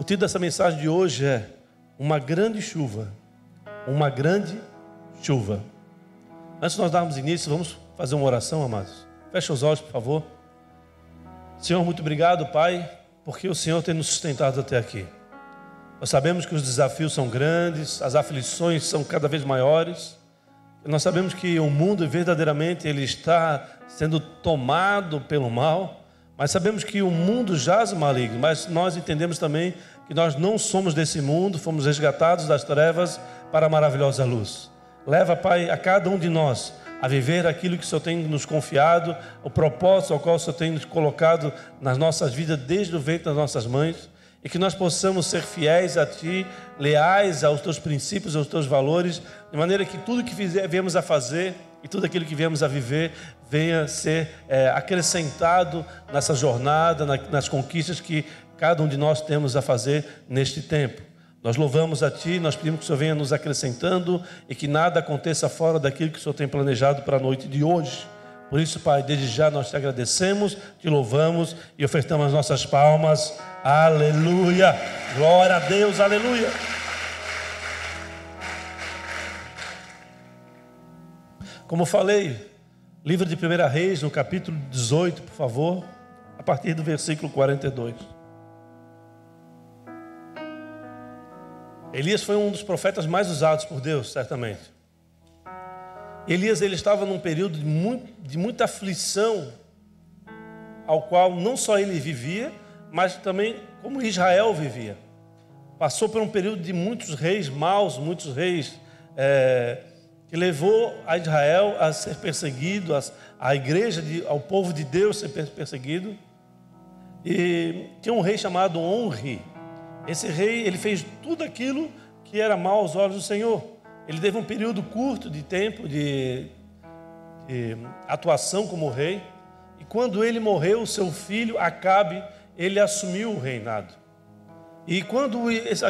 O título dessa mensagem de hoje é Uma grande chuva. Uma grande chuva. Antes de nós darmos início, vamos fazer uma oração, amados. Feche os olhos, por favor. Senhor, muito obrigado, Pai, porque o Senhor tem nos sustentado até aqui. Nós sabemos que os desafios são grandes, as aflições são cada vez maiores. Nós sabemos que o mundo verdadeiramente ele está sendo tomado pelo mal. Mas sabemos que o mundo jaz maligno, mas nós entendemos também que nós não somos desse mundo, fomos resgatados das trevas para a maravilhosa luz. Leva, Pai, a cada um de nós a viver aquilo que o Senhor tem nos confiado, o propósito ao qual o Senhor tem nos colocado nas nossas vidas desde o ventre das nossas mães, e que nós possamos ser fiéis a Ti, leais aos Teus princípios, aos Teus valores, de maneira que tudo que viemos a fazer e tudo aquilo que viemos a viver venha ser é, acrescentado nessa jornada, na, nas conquistas que cada um de nós temos a fazer neste tempo. Nós louvamos a Ti, nós pedimos que o Senhor venha nos acrescentando e que nada aconteça fora daquilo que o Senhor tem planejado para a noite de hoje. Por isso, Pai, desde já nós te agradecemos, te louvamos e ofertamos as nossas palmas. Aleluia! Glória a Deus, aleluia! Como falei, livro de 1 Reis, no capítulo 18, por favor, a partir do versículo 42. Elias foi um dos profetas mais usados por Deus, certamente. Elias ele estava num período de, muito, de muita aflição, ao qual não só ele vivia, mas também como Israel vivia. Passou por um período de muitos reis maus, muitos reis é, que levou a Israel a ser perseguido, a, a igreja, de, ao povo de Deus ser perseguido. E tinha um rei chamado Onri. Esse rei, ele fez tudo aquilo que era mal aos olhos do Senhor. Ele teve um período curto de tempo de, de atuação como rei. E quando ele morreu, seu filho Acabe, ele assumiu o reinado. E quando esse,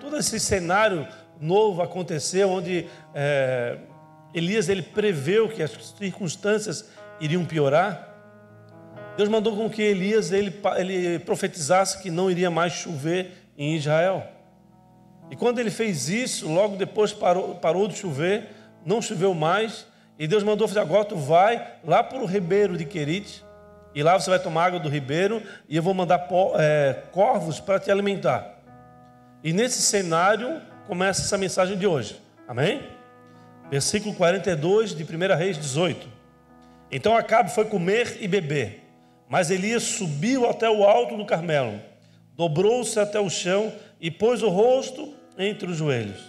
todo esse cenário novo aconteceu, onde é, Elias ele preveu que as circunstâncias iriam piorar. Deus mandou com que Elias ele, ele profetizasse que não iria mais chover em Israel. E quando ele fez isso, logo depois parou, parou de chover, não choveu mais, e Deus mandou fazer, agora tu vai lá para o ribeiro de Querite, e lá você vai tomar água do ribeiro, e eu vou mandar é, corvos para te alimentar. E nesse cenário, começa essa mensagem de hoje. Amém? Versículo 42 de 1 Reis 18. Então Acabe foi comer e beber, mas Elias subiu até o alto do Carmelo, dobrou-se até o chão e pôs o rosto entre os joelhos.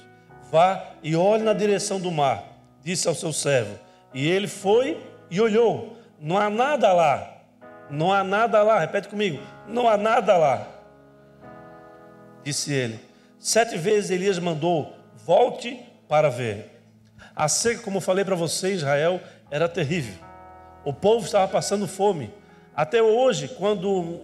Vá e olhe na direção do mar, disse ao seu servo. E ele foi e olhou. Não há nada lá. Não há nada lá. Repete comigo. Não há nada lá. Disse ele. Sete vezes Elias mandou: volte para ver. A seca, como falei para você, Israel, era terrível. O povo estava passando fome. Até hoje, quando.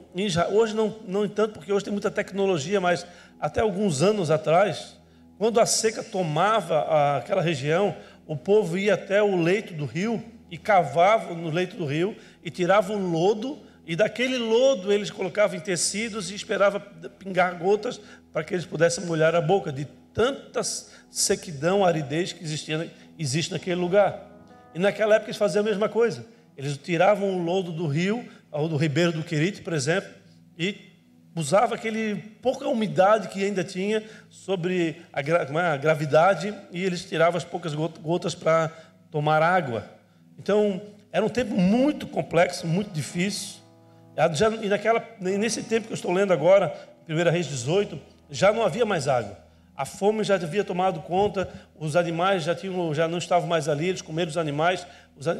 Hoje não, não tanto, porque hoje tem muita tecnologia, mas até alguns anos atrás, quando a seca tomava aquela região, o povo ia até o leito do rio e cavava no leito do rio e tirava o lodo e daquele lodo eles colocavam em tecidos e esperavam pingar gotas para que eles pudessem molhar a boca de tanta sequidão, aridez que existia, existe naquele lugar. E naquela época eles faziam a mesma coisa. Eles tiravam o lodo do rio, ou do ribeiro do Querite, por exemplo, e usavam aquele pouca umidade que ainda tinha sobre a, é, a gravidade e eles tiravam as poucas gotas para tomar água. Então, era um tempo muito complexo, muito difícil. E naquela, nesse tempo que eu estou lendo agora, 1 Reis 18, já não havia mais água. A fome já havia tomado conta, os animais já, tinham, já não estavam mais ali, eles comeram os animais,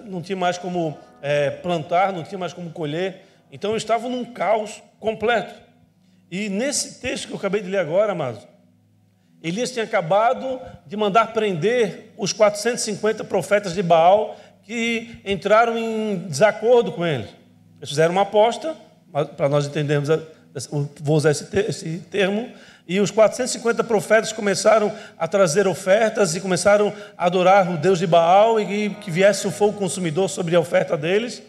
não tinha mais como é, plantar, não tinha mais como colher. Então estavam num caos completo. E nesse texto que eu acabei de ler agora, amados, Elias tinha acabado de mandar prender os 450 profetas de Baal que entraram em desacordo com ele. Eles fizeram uma aposta, para nós entendermos, vou usar esse termo, e os 450 profetas começaram a trazer ofertas e começaram a adorar o Deus de Baal e que viesse o fogo consumidor sobre a oferta deles.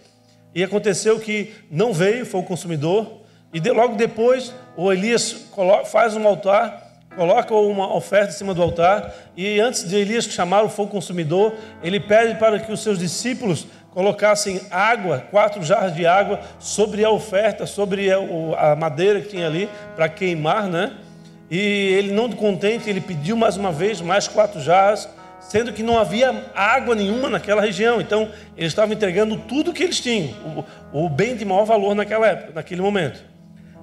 E aconteceu que não veio fogo consumidor, e logo depois o Elias faz um altar, coloca uma oferta em cima do altar e antes de Elias chamar o fogo consumidor, ele pede para que os seus discípulos colocassem água, quatro jarras de água sobre a oferta, sobre a madeira que tinha ali para queimar, né? E ele não contente, ele pediu mais uma vez mais quatro jarras, sendo que não havia água nenhuma naquela região. Então, eles estavam entregando tudo que eles tinham, o, o bem de maior valor naquela época, naquele momento.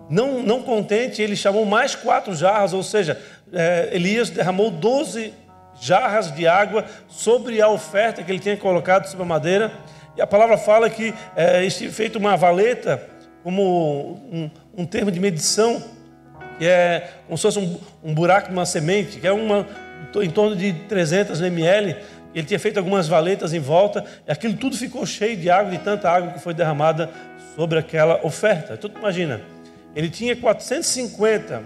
Não, não contente, ele chamou mais quatro jarras, ou seja, é, Elias derramou doze jarras de água sobre a oferta que ele tinha colocado sobre a madeira. E a palavra fala que é feito uma valeta como um, um, termo de medição, que é como se fosse um, um buraco de uma semente, que é uma, em torno de 300 ml. Ele tinha feito algumas valetas em volta, e aquilo tudo ficou cheio de água, de tanta água que foi derramada sobre aquela oferta. Então, imagina, ele tinha 450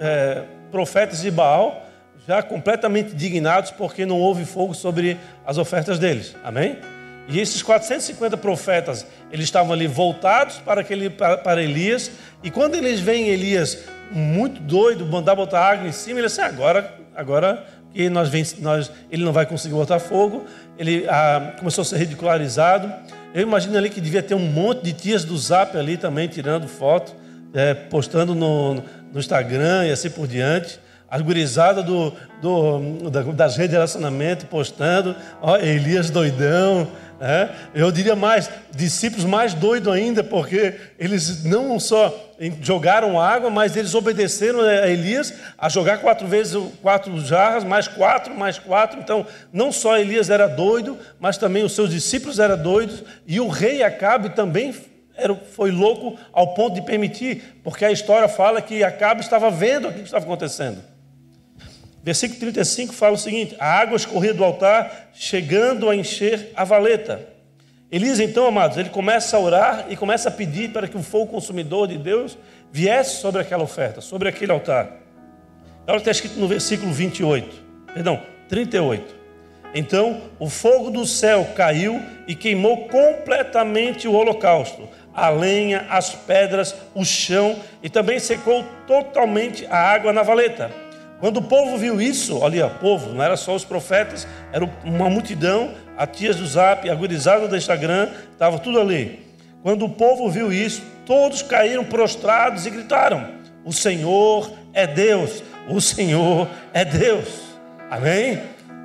é, profetas de Baal, já completamente dignados, porque não houve fogo sobre as ofertas deles. Amém? E esses 450 profetas, eles estavam ali voltados para, aquele, para, para Elias, e quando eles veem Elias muito doido, mandar botar água em cima, ele assim, agora, agora que nós, vem, nós, ele não vai conseguir botar fogo, ele ah, começou a ser ridicularizado. Eu imagino ali que devia ter um monte de tias do Zap ali também tirando foto, é, postando no, no Instagram e assim por diante. As gurizadas do, do, das redes de relacionamento postando, ó, Elias doidão, é, eu diria mais, discípulos mais doidos ainda, porque eles não só jogaram água, mas eles obedeceram a Elias a jogar quatro vezes quatro jarras, mais quatro, mais quatro. Então, não só Elias era doido, mas também os seus discípulos eram doidos, e o rei Acabe também era, foi louco ao ponto de permitir, porque a história fala que Acabe estava vendo o que estava acontecendo. Versículo 35 fala o seguinte: a água escorria do altar, chegando a encher a valeta. Elias, então, amados, ele começa a orar e começa a pedir para que o fogo consumidor de Deus viesse sobre aquela oferta, sobre aquele altar. Olha o que está escrito no versículo 28, perdão, 38. Então o fogo do céu caiu e queimou completamente o holocausto, a lenha, as pedras, o chão e também secou totalmente a água na valeta. Quando o povo viu isso, olha, povo, não era só os profetas, era uma multidão, a tias do zap, a gurizada do Instagram, estava tudo ali. Quando o povo viu isso, todos caíram prostrados e gritaram: O Senhor é Deus, o Senhor é Deus. Amém?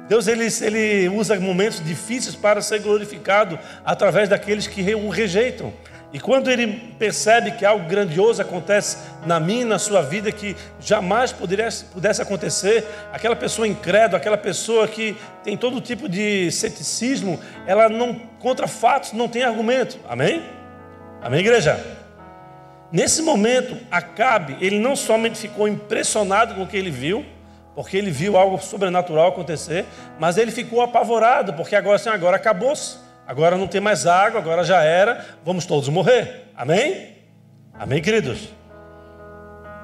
Deus ele, ele usa momentos difíceis para ser glorificado através daqueles que o rejeitam. E quando ele percebe que algo grandioso acontece na minha na sua vida que jamais poderia, pudesse acontecer, aquela pessoa incrédula, aquela pessoa que tem todo tipo de ceticismo, ela não contra fatos não tem argumento. Amém? Amém, igreja? Nesse momento, Acabe, ele não somente ficou impressionado com o que ele viu, porque ele viu algo sobrenatural acontecer, mas ele ficou apavorado, porque agora assim, agora acabou-se. Agora não tem mais água, agora já era, vamos todos morrer. Amém? Amém, queridos?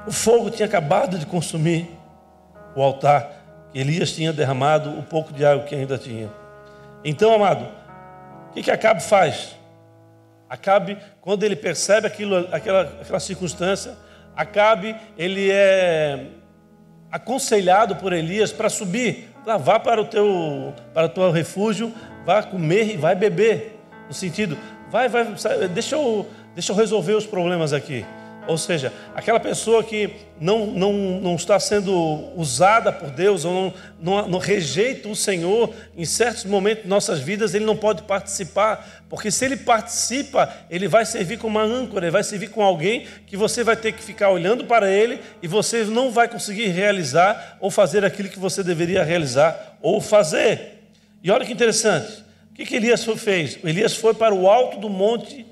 O fogo tinha acabado de consumir o altar que Elias tinha derramado o pouco de água que ainda tinha. Então, amado, o que, que Acabe faz? Acabe, quando ele percebe aquilo, aquela, aquela circunstância, Acabe, ele é aconselhado por Elias para subir, lá, vá para o teu, para o teu refúgio, vá comer e vai beber. No sentido, vai, vai, deixa eu, deixa eu resolver os problemas aqui. Ou seja, aquela pessoa que não, não, não está sendo usada por Deus, ou não, não, não, rejeita o Senhor, em certos momentos de nossas vidas, ele não pode participar, porque se ele participa, ele vai servir como uma âncora, ele vai servir com alguém que você vai ter que ficar olhando para ele e você não vai conseguir realizar ou fazer aquilo que você deveria realizar ou fazer. E olha que interessante. O que, que Elias fez? Elias foi para o alto do monte,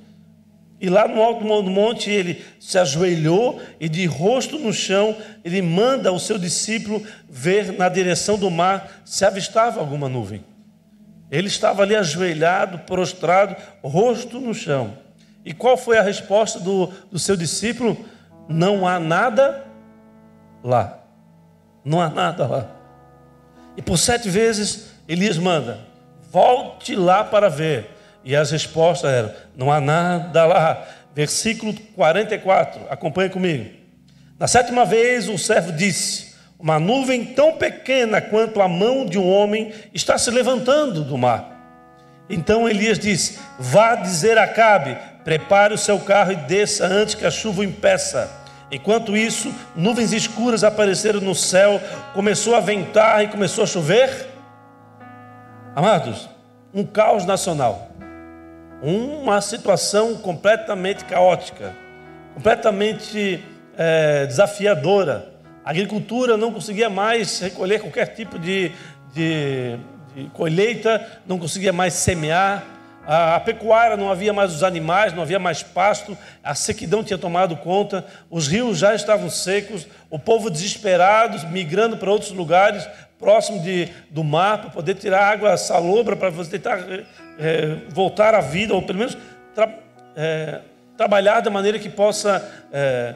e lá no alto do monte ele se ajoelhou e de rosto no chão, ele manda o seu discípulo ver na direção do mar se avistava alguma nuvem. Ele estava ali ajoelhado, prostrado, rosto no chão. E qual foi a resposta do, do seu discípulo? Não há nada lá. Não há nada lá. E por sete vezes Elias manda: volte lá para ver. E as respostas eram: não há nada lá. Versículo 44, acompanhe comigo. Na sétima vez, o servo disse: Uma nuvem tão pequena quanto a mão de um homem está se levantando do mar. Então Elias disse: Vá dizer a Acabe: prepare o seu carro e desça antes que a chuva o impeça. Enquanto isso, nuvens escuras apareceram no céu, começou a ventar e começou a chover. Amados, um caos nacional, uma situação completamente caótica, completamente é, desafiadora. A agricultura não conseguia mais recolher qualquer tipo de, de, de colheita, não conseguia mais semear. A, a, pecuária não havia mais os animais, não havia mais pasto, a sequidão tinha tomado conta, os rios já estavam secos, o povo desesperado, migrando para outros lugares próximo de, do mar, para poder tirar água salobra, para você tentar é, voltar à vida, ou pelo menos tra, é, trabalhar da maneira que possa é,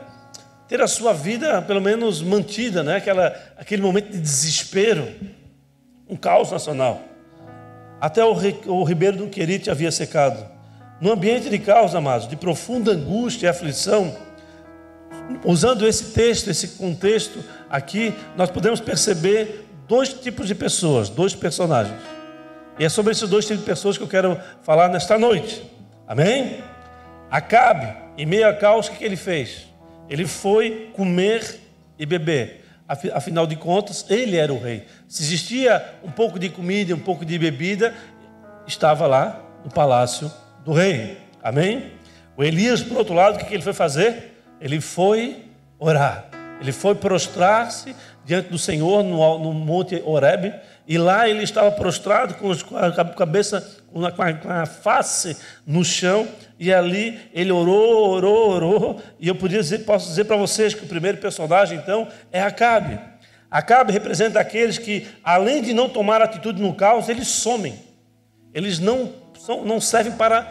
ter a sua vida pelo menos mantida, né? Aquela, aquele momento de desespero, um caos nacional. Até o, o ribeiro do Querite havia secado. No ambiente de caos, amados, de profunda angústia e aflição, usando esse texto, esse contexto aqui, nós podemos perceber dois tipos de pessoas, dois personagens. E é sobre esses dois tipos de pessoas que eu quero falar nesta noite. Amém? Acabe, em meio a caos, o que ele fez? Ele foi comer e beber. Afinal de contas, ele era o rei. Se existia um pouco de comida um pouco de bebida, estava lá no palácio do rei. Amém? O Elias, por outro lado, o que ele foi fazer? Ele foi orar. Ele foi prostrar-se diante do Senhor no, no Monte Horebe e lá ele estava prostrado com a cabeça, com a, com a face no chão, e ali ele orou, orou, orou. E eu podia dizer, posso dizer para vocês que o primeiro personagem, então, é Acabe. Acabe representa aqueles que, além de não tomar atitude no caos, eles somem. Eles não, são, não servem para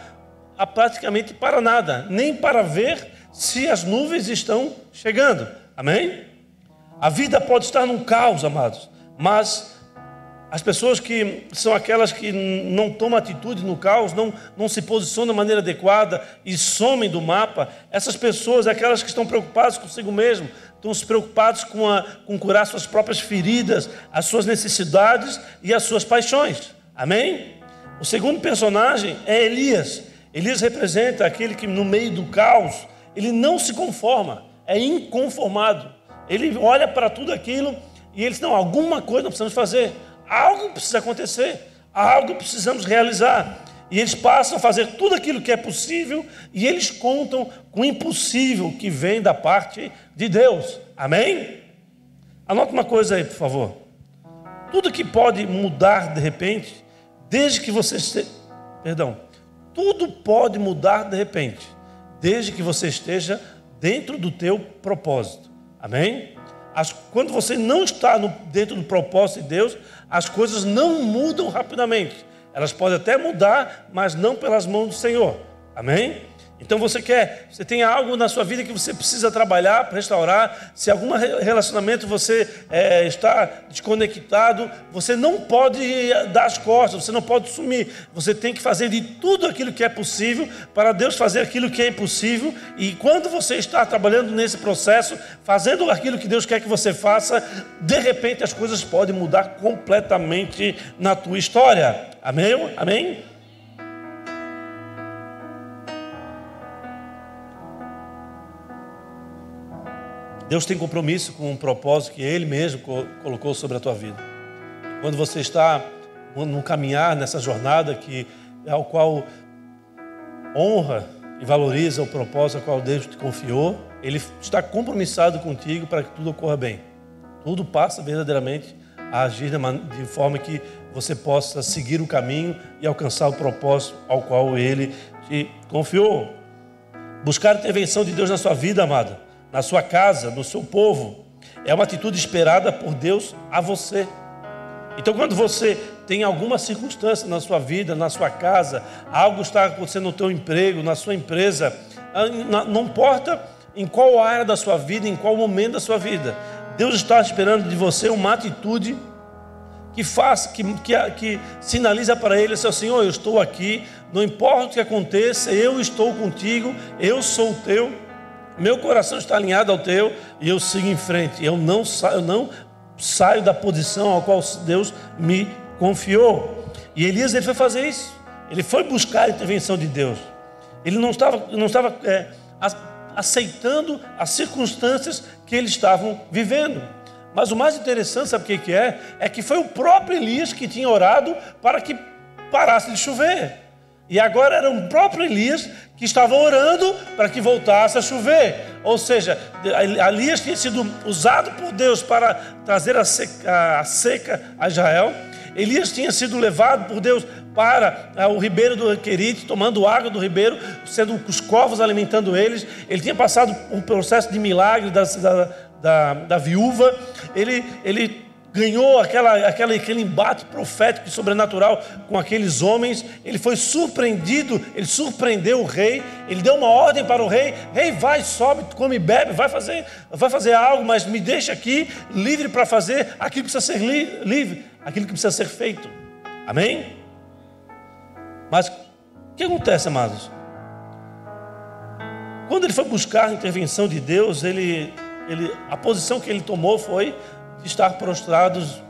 praticamente para nada, nem para ver se as nuvens estão chegando. Amém? A vida pode estar num caos, amados, mas as pessoas que são aquelas que não tomam atitude no caos, não, não se posicionam da maneira adequada e somem do mapa, essas pessoas, aquelas que estão preocupadas consigo mesmo, estão se preocupados com, a, com curar suas próprias feridas, as suas necessidades e as suas paixões. Amém? O segundo personagem é Elias. Elias representa aquele que no meio do caos, ele não se conforma, é inconformado. Ele olha para tudo aquilo e ele diz, não, alguma coisa nós precisamos fazer algo precisa acontecer, algo precisamos realizar. E eles passam a fazer tudo aquilo que é possível e eles contam com o impossível que vem da parte de Deus. Amém? Anote uma coisa aí, por favor. Tudo que pode mudar de repente, desde que você esteja. Perdão. Tudo pode mudar de repente, desde que você esteja dentro do teu propósito. Amém? As, quando você não está no, dentro do propósito de Deus, as coisas não mudam rapidamente. Elas podem até mudar, mas não pelas mãos do Senhor. Amém? Então você quer, você tem algo na sua vida que você precisa trabalhar para restaurar. Se algum relacionamento você é, está desconectado, você não pode dar as costas, você não pode sumir. Você tem que fazer de tudo aquilo que é possível para Deus fazer aquilo que é impossível. E quando você está trabalhando nesse processo, fazendo aquilo que Deus quer que você faça, de repente as coisas podem mudar completamente na tua história. Amém? Amém? Deus tem compromisso com um propósito que Ele mesmo colocou sobre a tua vida. Quando você está no caminhar nessa jornada que ao qual honra e valoriza o propósito ao qual Deus te confiou, Ele está compromissado contigo para que tudo ocorra bem. Tudo passa verdadeiramente a agir de forma que você possa seguir o caminho e alcançar o propósito ao qual Ele te confiou. Buscar a intervenção de Deus na sua vida, amado na sua casa, no seu povo. É uma atitude esperada por Deus a você. Então, quando você tem alguma circunstância na sua vida, na sua casa, algo está acontecendo no teu emprego, na sua empresa, ah, não importa em qual área da sua vida, em qual momento da sua vida, Deus está esperando de você uma atitude que faça, que, que, que sinaliza para Ele, seu Senhor, eu estou aqui, não importa o que aconteça, eu estou contigo, eu sou teu. Meu coração está alinhado ao teu e eu sigo em frente. Eu não saio, eu não saio da posição ao qual Deus me confiou. E Elias ele foi fazer isso. Ele foi buscar a intervenção de Deus. Ele não estava, não estava é, aceitando as circunstâncias que eles estavam vivendo. Mas o mais interessante, sabe o que é? É que foi o próprio Elias que tinha orado para que parasse de chover. E agora era o próprio Elias que estava orando para que voltasse a chover. Ou seja, Elias tinha sido usado por Deus para trazer a seca, a seca a Israel. Elias tinha sido levado por Deus para ah, o ribeiro do Querite, tomando água do ribeiro, sendo os corvos alimentando eles. Ele tinha passado um processo de milagre da, da, da, da viúva. Ele, ele ganhou aquela, aquela, aquele embate profético e sobrenatural com aqueles homens. Ele foi surpreendido, ele surpreendeu o rei. Ele deu uma ordem para o rei: Rei, vai, sobe, come bebe, vai fazer, vai fazer algo, mas me deixa aqui livre para fazer aquilo que precisa ser li livre, aquilo que precisa ser feito. Amém? Mas o que acontece, amados? Quando ele foi buscar a intervenção de Deus, ele, ele, a posição que ele tomou foi de estar prostrados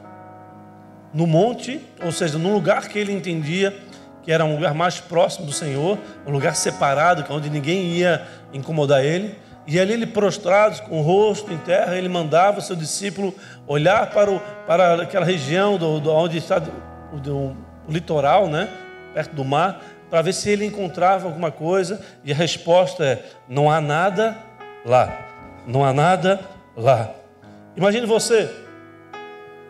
no monte, ou seja, num lugar que ele entendia que era um lugar mais próximo do Senhor, um lugar separado, é onde ninguém ia incomodar ele. E ali ele prostrado, com o rosto em terra, ele mandava o seu discípulo olhar para, o, para aquela região do, do onde está o, do, o litoral, né? perto do mar, para ver se ele encontrava alguma coisa. E a resposta é: não há nada lá. Não há nada lá. Imagine você,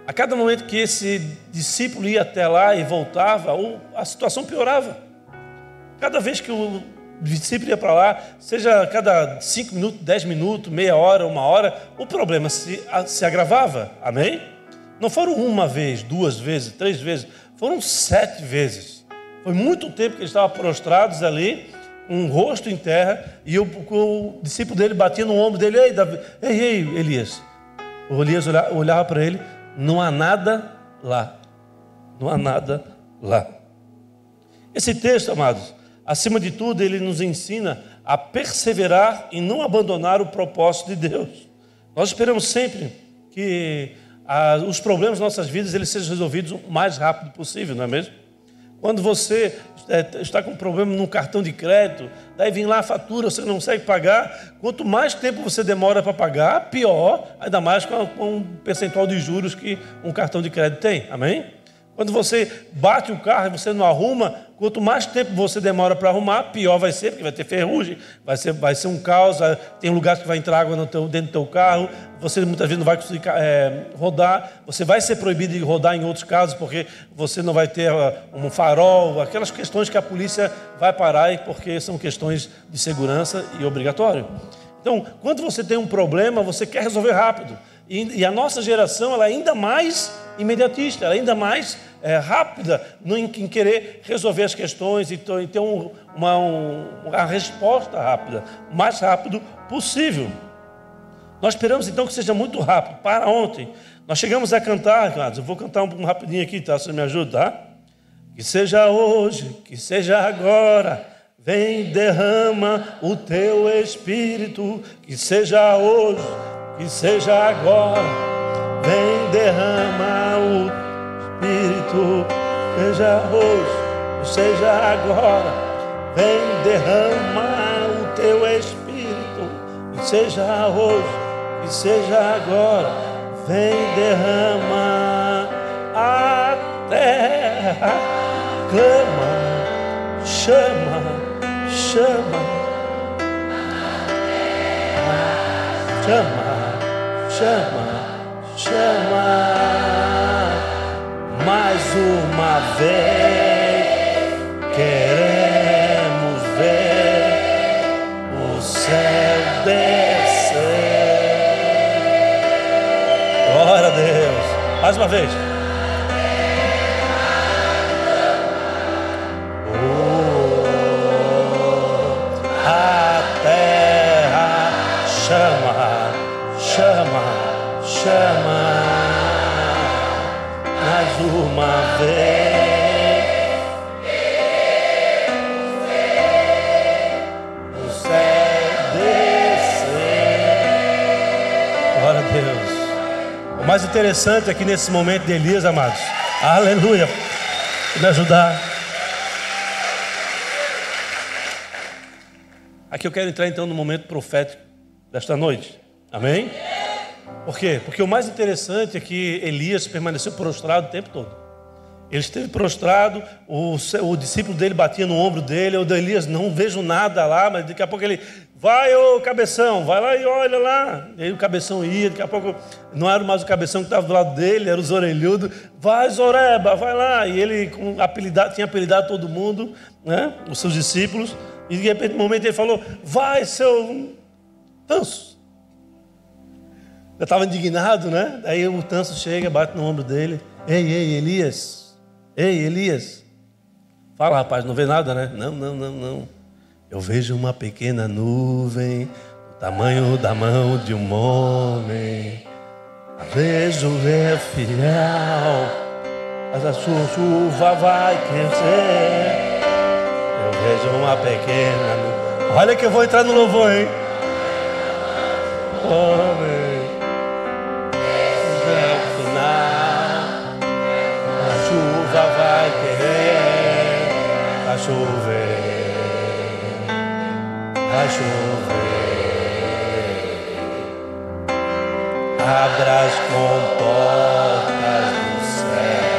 a cada momento que esse discípulo ia até lá e voltava, a situação piorava. Cada vez que o discípulo ia para lá, seja cada cinco minutos, dez minutos, meia hora, uma hora, o problema se, se agravava. Amém? Não foram uma vez, duas vezes, três vezes, foram sete vezes. Foi muito tempo que eles estavam prostrados ali, um rosto em terra, e o, o discípulo dele batia no ombro dele, ei, Davi, ei, ei, Elias, o Elias olhava para ele, não há nada lá. Não há nada lá. Esse texto, amados, acima de tudo, ele nos ensina a perseverar e não abandonar o propósito de Deus. Nós esperamos sempre que ah, os problemas das nossas vidas eles sejam resolvidos o mais rápido possível, não é mesmo? Quando você é, está com problema no cartão de crédito, daí vem lá a fatura, você não consegue pagar. Quanto mais tempo você demora para pagar, pior, ainda mais com, com um percentual de juros que um cartão de crédito tem. Amém? Quando você bate o carro e você não arruma, quanto mais tempo você demora para arrumar, pior vai ser, porque vai ter ferrugem, vai ser, vai ser um caos, tem lugares que vai entrar água teu, dentro do teu carro, você muitas vezes não vai conseguir é, rodar, você vai ser proibido de rodar em outros casos, porque você não vai ter uh, um farol, aquelas questões que a polícia vai parar, porque são questões de segurança e obrigatório. Então, quando você tem um problema, você quer resolver rápido. E, e a nossa geração ela é ainda mais imediatista, ela é ainda mais é, rápida em, querer resolver as questões e, ter um, uma, um, uma resposta rápida, o mais rápido possível. Nós esperamos então que seja muito rápido. Para ontem, nós chegamos a cantar, eu vou cantar um, um rapidinho aqui, tá? Você me ajuda, tá? Que seja hoje, que seja agora, vem derrama o teu espírito, que seja hoje que seja agora, vem derrama o Seja hoje, seja agora, vem derrama o teu Espírito, seja hoje, que seja agora, vem derrama a terra, clama, chama, chama, chama chama, chama mais uma vez. Queremos ver o céu descer. Glória a Deus. Mais uma vez. Mais interessante aqui nesse momento de Elias, amados. Aleluia. Me ajudar. Aqui eu quero entrar então no momento profético desta noite. Amém? Por quê? Porque o mais interessante é que Elias permaneceu prostrado o tempo todo. Ele esteve prostrado, o, o discípulo dele batia no ombro dele, o Elias, não vejo nada lá, mas daqui a pouco ele, vai ô cabeção, vai lá e olha lá. E aí o cabeção ia, daqui a pouco não era mais o cabeção que estava do lado dele, era o orelhudo, vai Zoreba, vai lá. E ele com apelidado, tinha apelidado todo mundo, né? os seus discípulos, e de repente, no momento, ele falou, vai seu Tanso. Eu estava indignado, né? Aí o Tanso chega, bate no ombro dele, ei, ei, Elias, Ei, Elias. Fala, rapaz, não vê nada, né? Não, não, não, não. Eu vejo uma pequena nuvem, do tamanho da mão de um homem. Vejo é fiel, mas a sua chuva vai crescer. Eu vejo uma pequena nuvem. Olha que eu vou entrar no louvor, hein? Homem. Chover, a chover. Abra as comportas do céu,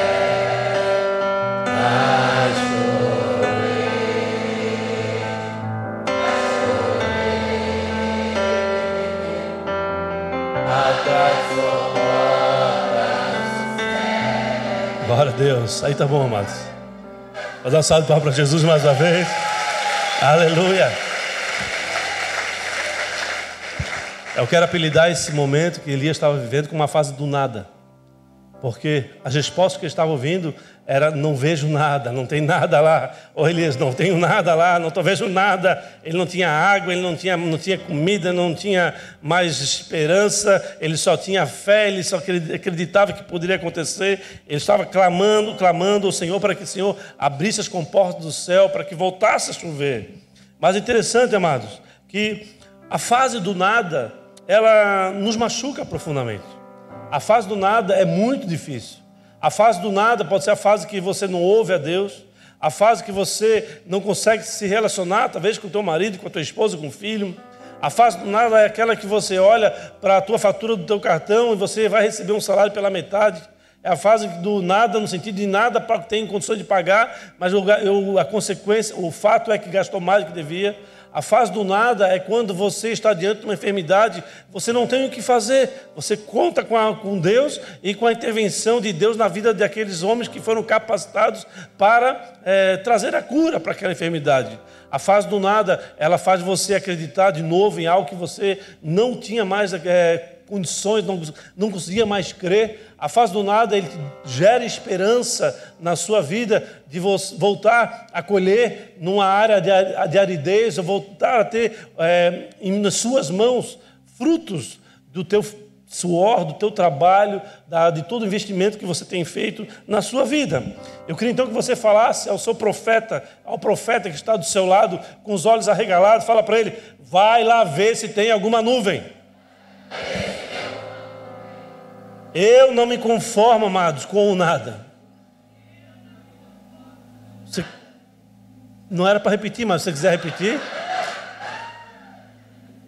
a chover, a chover. Abra as comportas. Glória a Deus. Aí tá bom, amados. Vamos dar um salve para Jesus mais uma vez. Aleluia. Eu quero apelidar esse momento que Elias estava vivendo com uma fase do nada. Porque as respostas que ele estava ouvindo era não vejo nada, não tem nada lá. Ô Elias, não tenho nada lá, não tô vejo nada. Ele não tinha água, ele não tinha, não tinha comida, não tinha mais esperança, ele só tinha fé, ele só acreditava que poderia acontecer. Ele estava clamando, clamando ao Senhor para que o Senhor abrisse as comportas do céu, para que voltasse a chover. Mas interessante, amados, que a fase do nada, ela nos machuca profundamente. A fase do nada é muito difícil. A fase do nada pode ser a fase que você não ouve a Deus, a fase que você não consegue se relacionar, talvez com o teu marido, com a tua esposa, com o filho. A fase do nada é aquela que você olha para a tua fatura do teu cartão e você vai receber um salário pela metade. É a fase do nada, no sentido de nada tem condições de pagar, mas a consequência, o fato é que gastou mais do que devia. A fase do nada é quando você está diante de uma enfermidade, você não tem o que fazer, você conta com, a, com Deus e com a intervenção de Deus na vida daqueles homens que foram capacitados para é, trazer a cura para aquela enfermidade. A fase do nada, ela faz você acreditar de novo em algo que você não tinha mais é, condições, não, não conseguia mais crer. A fase do nada, ele gera esperança na sua vida de voltar a colher numa área de aridez, ou voltar a ter é, nas suas mãos frutos do teu suor, do teu trabalho, de todo o investimento que você tem feito na sua vida. Eu queria então que você falasse ao seu profeta, ao profeta que está do seu lado, com os olhos arregalados, fala para ele, vai lá ver se tem alguma nuvem. Eu não me conformo, amados, com o nada. Você... Não era para repetir, mas se você quiser repetir.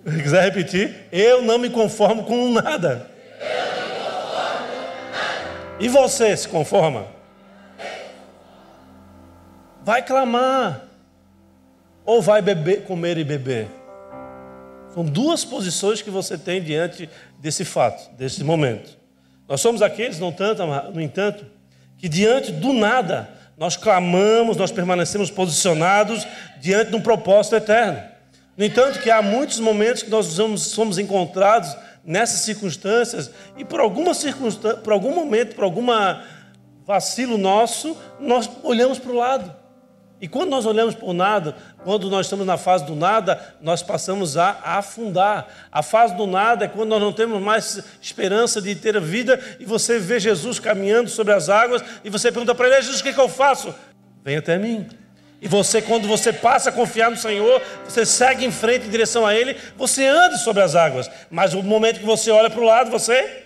Se quiser repetir, eu não me conformo com nada. E você se conforma? Vai clamar. Ou vai beber, comer e beber. São duas posições que você tem diante desse fato, desse momento. Nós somos aqueles, no entanto, no entanto, que diante do nada nós clamamos, nós permanecemos posicionados diante de um propósito eterno. No entanto, que há muitos momentos que nós somos encontrados nessas circunstâncias e por alguma circunstância, por algum momento, por alguma vacilo nosso, nós olhamos para o lado. E quando nós olhamos para o nada, quando nós estamos na fase do nada, nós passamos a afundar. A fase do nada é quando nós não temos mais esperança de ter a vida e você vê Jesus caminhando sobre as águas e você pergunta para ele: Jesus, o que, é que eu faço? Vem até mim. E você, quando você passa a confiar no Senhor, você segue em frente em direção a Ele, você anda sobre as águas. Mas o momento que você olha para o lado, você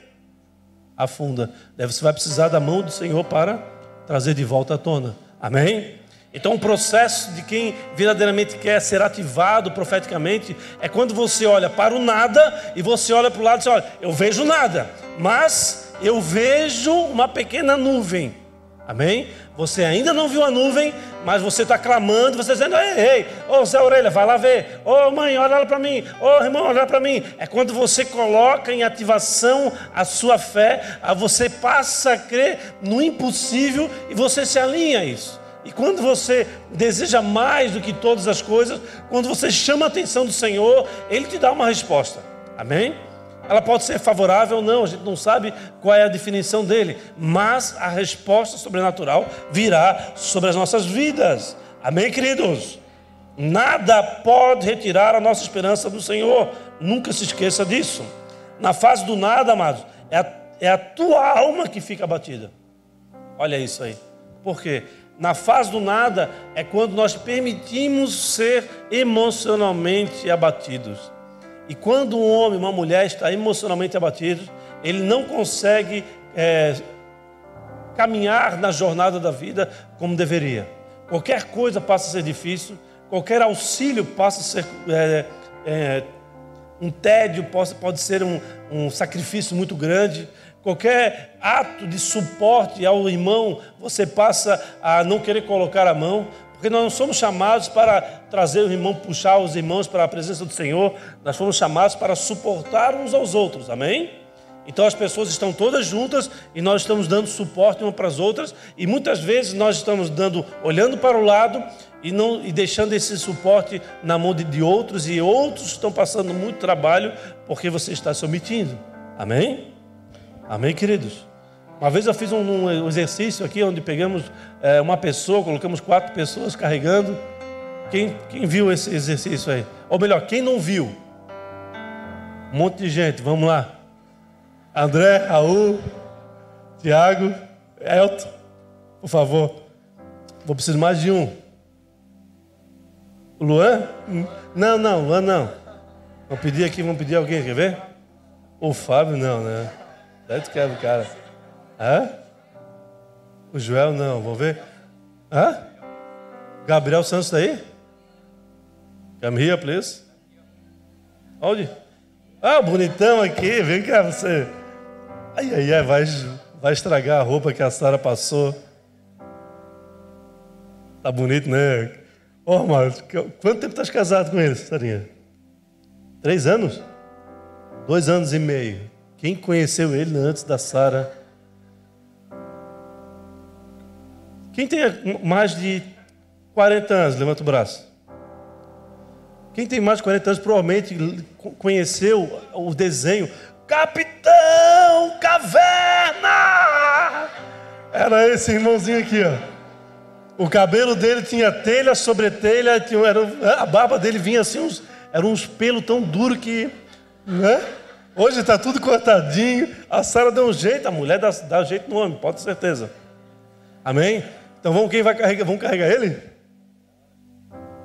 afunda. Você vai precisar da mão do Senhor para trazer de volta à tona. Amém? Então, o processo de quem verdadeiramente quer ser ativado profeticamente é quando você olha para o nada e você olha para o lado e diz: Olha, eu vejo nada, mas eu vejo uma pequena nuvem. Amém? Você ainda não viu a nuvem, mas você está clamando, você dizendo: Ei, ei, ô Zé Orelha, vai lá ver. Ô mãe, olha para mim. Ô irmão, olha para mim. É quando você coloca em ativação a sua fé, você passa a crer no impossível e você se alinha a isso. E quando você deseja mais do que todas as coisas, quando você chama a atenção do Senhor, Ele te dá uma resposta. Amém? Ela pode ser favorável ou não, a gente não sabe qual é a definição dele, mas a resposta sobrenatural virá sobre as nossas vidas. Amém, queridos? Nada pode retirar a nossa esperança do Senhor, nunca se esqueça disso. Na fase do nada, amados, é a, é a tua alma que fica abatida. Olha isso aí. Por quê? Na fase do nada é quando nós permitimos ser emocionalmente abatidos. E quando um homem, uma mulher está emocionalmente abatido, ele não consegue é, caminhar na jornada da vida como deveria. Qualquer coisa passa a ser difícil, qualquer auxílio passa a ser é, é, um tédio, pode, pode ser um, um sacrifício muito grande qualquer ato de suporte ao irmão, você passa a não querer colocar a mão, porque nós não somos chamados para trazer o irmão, puxar os irmãos para a presença do Senhor, nós fomos chamados para suportar uns aos outros, amém? Então as pessoas estão todas juntas e nós estamos dando suporte uma para as outras, e muitas vezes nós estamos dando, olhando para o lado e, não, e deixando esse suporte na mão de, de outros, e outros estão passando muito trabalho porque você está se omitindo, amém? Amém, queridos? Uma vez eu fiz um, um exercício aqui onde pegamos é, uma pessoa, colocamos quatro pessoas carregando. Quem, quem viu esse exercício aí? Ou melhor, quem não viu? Um monte de gente, vamos lá. André, Raul, Tiago, Elton, por favor. Vou precisar mais de um. O Luan? Não, não, Luan não. Vamos pedir aqui, vamos pedir alguém, quer ver? O Fábio não, né? Daí tu quebra o cara. Hã? O Joel não, vamos ver. Hã? Gabriel Santos está aí? Come here, please. Onde? Ah, bonitão aqui, vem cá você. Ai, ai, ai, vai, vai estragar a roupa que a Sara passou. Tá bonito, né? Ô, oh, mano, quanto tempo estás casado com ele, Sarinha? Três anos? Dois anos e meio. Quem conheceu ele antes da Sara? Quem tem mais de 40 anos, levanta o braço. Quem tem mais de 40 anos provavelmente conheceu o desenho Capitão Caverna! Era esse irmãozinho aqui, ó. O cabelo dele tinha telha sobre telha, tinha, era, a barba dele vinha assim, uns, eram uns pelos tão duros que. Né? Hoje está tudo cortadinho. A Sara deu um jeito, a mulher dá, dá jeito no homem, pode ter certeza. Amém? Então vamos, quem vai carregar? Vamos carregar ele?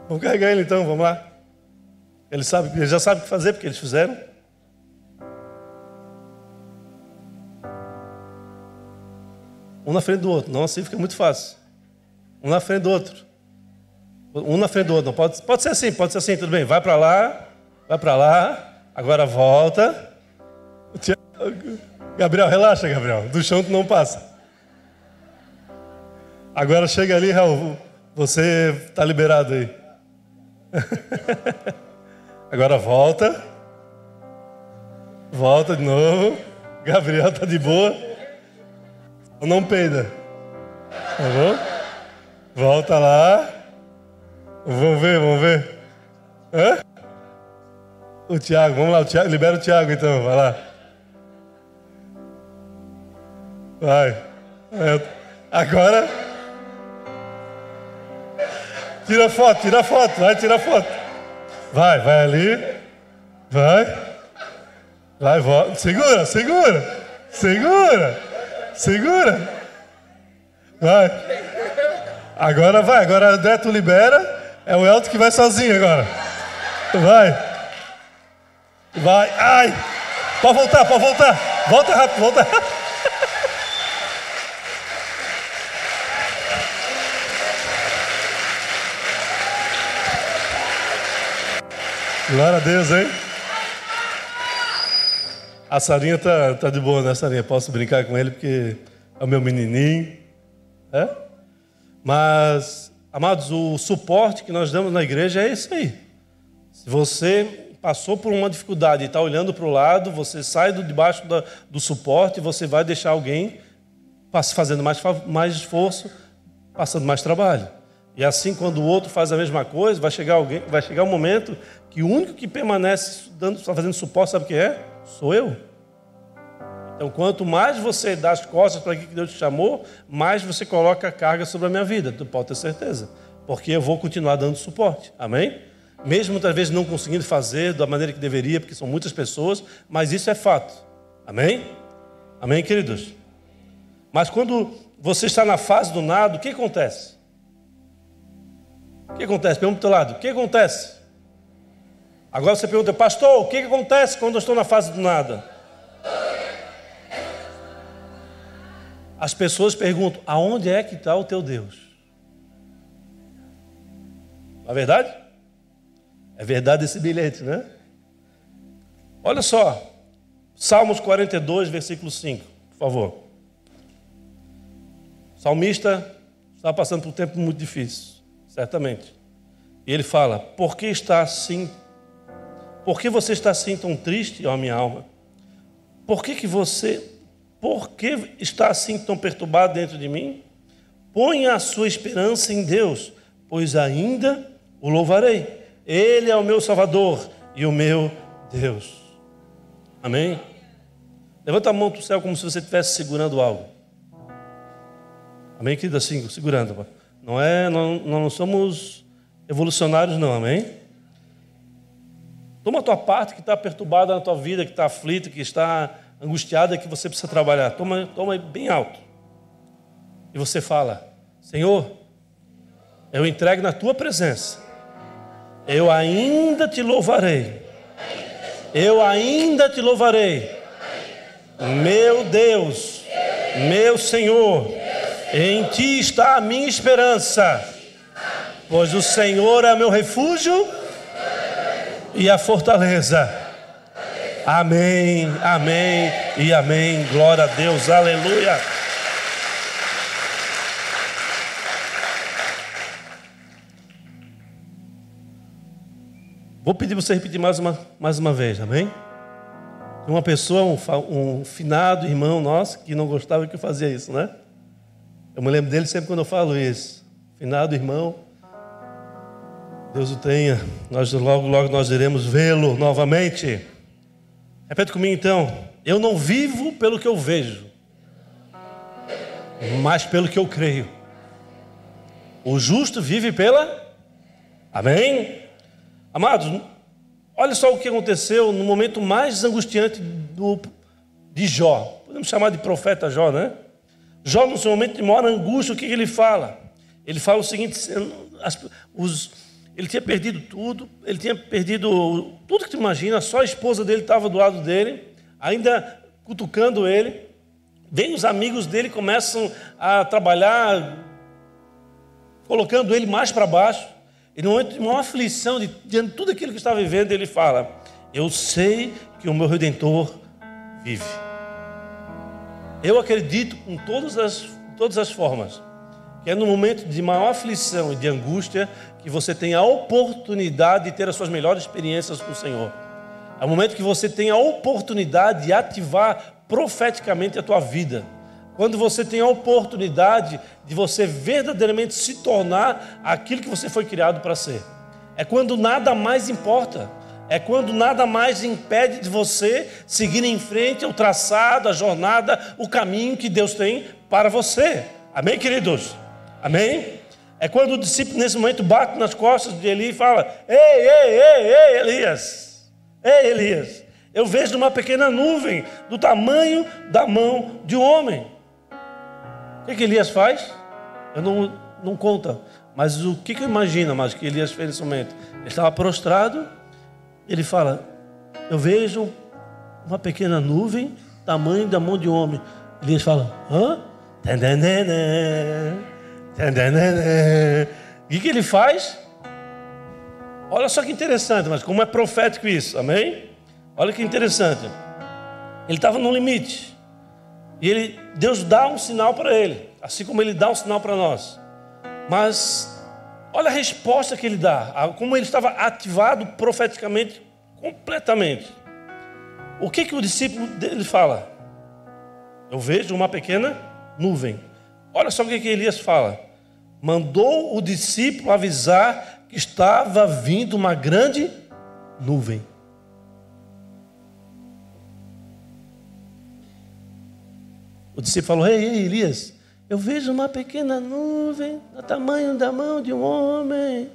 Vamos carregar ele então, vamos lá. Ele, sabe, ele já sabe o que fazer, porque eles fizeram. Um na frente do outro, não assim fica muito fácil. Um na frente do outro. Um na frente do outro. Não, pode, pode ser assim, pode ser assim, tudo bem. Vai para lá, vai para lá, agora volta. Gabriel, relaxa, Gabriel. Do chão tu não passa. Agora chega ali, Raul. Você está liberado aí. Agora volta. Volta de novo. Gabriel está de boa. Não peida. Tá bom? Volta lá. Vamos ver, vamos ver. Hã? O Tiago, vamos lá, o Thiago, libera o Tiago então, vai lá. Vai. É. Agora. Tira foto, tira foto, vai, tira foto. Vai, vai ali. Vai. Vai, volta. Segura, segura. Segura. Segura. Vai. Agora vai, agora André tu libera. É o Elton que vai sozinho agora. Vai. Vai. Ai. Pode voltar, pode voltar. Volta rápido, volta rápido. Glória a Deus, hein? A Sarinha tá, tá de boa, né, Sarinha? Posso brincar com ele porque é o meu menininho. É? Mas, amados, o suporte que nós damos na igreja é esse aí. Se você passou por uma dificuldade e está olhando para o lado, você sai do debaixo da, do suporte e você vai deixar alguém fazendo mais, mais esforço, passando mais trabalho. E assim, quando o outro faz a mesma coisa, vai chegar alguém, vai chegar um momento que o único que permanece dando, fazendo suporte, sabe o que é? Sou eu. Então, quanto mais você dá as costas para aquilo que Deus te chamou, mais você coloca a carga sobre a minha vida. Tu pode ter certeza. Porque eu vou continuar dando suporte. Amém? Mesmo muitas vezes não conseguindo fazer da maneira que deveria, porque são muitas pessoas, mas isso é fato. Amém? Amém, queridos? Mas quando você está na fase do nada, o que acontece? O que acontece? Pergunta para o teu lado. O que acontece? Agora você pergunta, pastor, o que acontece quando eu estou na fase do nada? As pessoas perguntam, aonde é que está o teu Deus? Não é verdade? É verdade esse bilhete, né? Olha só, Salmos 42, versículo 5, por favor. Salmista está passando por um tempo muito difícil, certamente. E ele fala: Por que está assim? Por que você está assim tão triste, ó minha alma? Por que, que você, por que está assim tão perturbado dentro de mim? Ponha a sua esperança em Deus, pois ainda o louvarei ele é o meu Salvador e o meu Deus. Amém? Levanta a mão para o céu como se você estivesse segurando algo. Amém, querido? Assim, segurando. Não é, não, não somos evolucionários, não, amém? Toma a tua parte que está perturbada na tua vida, que está aflita, que está angustiada, que você precisa trabalhar. Toma, toma bem alto. E você fala: Senhor, eu entrego na tua presença eu ainda te louvarei. Eu ainda te louvarei. Meu Deus, meu Senhor, em ti está a minha esperança, pois o Senhor é meu refúgio e a fortaleza. Amém, amém e amém. Glória a Deus, aleluia. Vou pedir você repetir mais uma, mais uma vez, amém? Uma pessoa, um, um finado irmão nosso, que não gostava que eu fazia isso, né? Eu me lembro dele sempre quando eu falo isso. Finado irmão, Deus o tenha. Nós logo, logo nós iremos vê-lo novamente. Repete comigo então. Eu não vivo pelo que eu vejo, mas pelo que eu creio. O justo vive pela. Amém? Amados, olha só o que aconteceu no momento mais angustiante do, de Jó. Podemos chamar de profeta Jó, né? Jó, no seu momento de maior angústia, o que, ele fala? Ele fala o seguinte: as, os, ele tinha perdido tudo, ele tinha perdido tudo que tu imagina, só a esposa dele estava do lado dele, ainda cutucando ele. Vem os amigos dele começam a trabalhar, colocando ele mais para baixo. E no momento de maior aflição, de, diante de tudo aquilo que está vivendo, ele fala: Eu sei que o meu redentor vive. Eu acredito com todas as, todas as formas que é no momento de maior aflição e de angústia que você tem a oportunidade de ter as suas melhores experiências com o Senhor. É o momento que você tem a oportunidade de ativar profeticamente a tua vida quando você tem a oportunidade de você verdadeiramente se tornar aquilo que você foi criado para ser. É quando nada mais importa. É quando nada mais impede de você seguir em frente o traçado, a jornada, o caminho que Deus tem para você. Amém, queridos? Amém? É quando o discípulo nesse momento bate nas costas de Eli e fala: Ei, ei, ei, ei, Elias! Ei, Elias! Eu vejo uma pequena nuvem do tamanho da mão de um homem. O que, que Elias faz? Eu não, não conta. Mas o que, que imagina mais que Elias fez nesse momento? Ele estava prostrado, ele fala: Eu vejo uma pequena nuvem, tamanho da mão de homem. Elias fala: Hã? O que, que ele faz? Olha só que interessante, mas como é profético isso, amém? Olha que interessante. Ele estava no limite. E ele, Deus dá um sinal para ele, assim como ele dá um sinal para nós. Mas olha a resposta que ele dá, como ele estava ativado profeticamente completamente. O que que o discípulo dele fala? Eu vejo uma pequena nuvem. Olha só o que, que Elias fala. Mandou o discípulo avisar que estava vindo uma grande nuvem. O discípulo falou: Ei, ei, Elias, eu vejo uma pequena nuvem do tamanho da mão de um homem.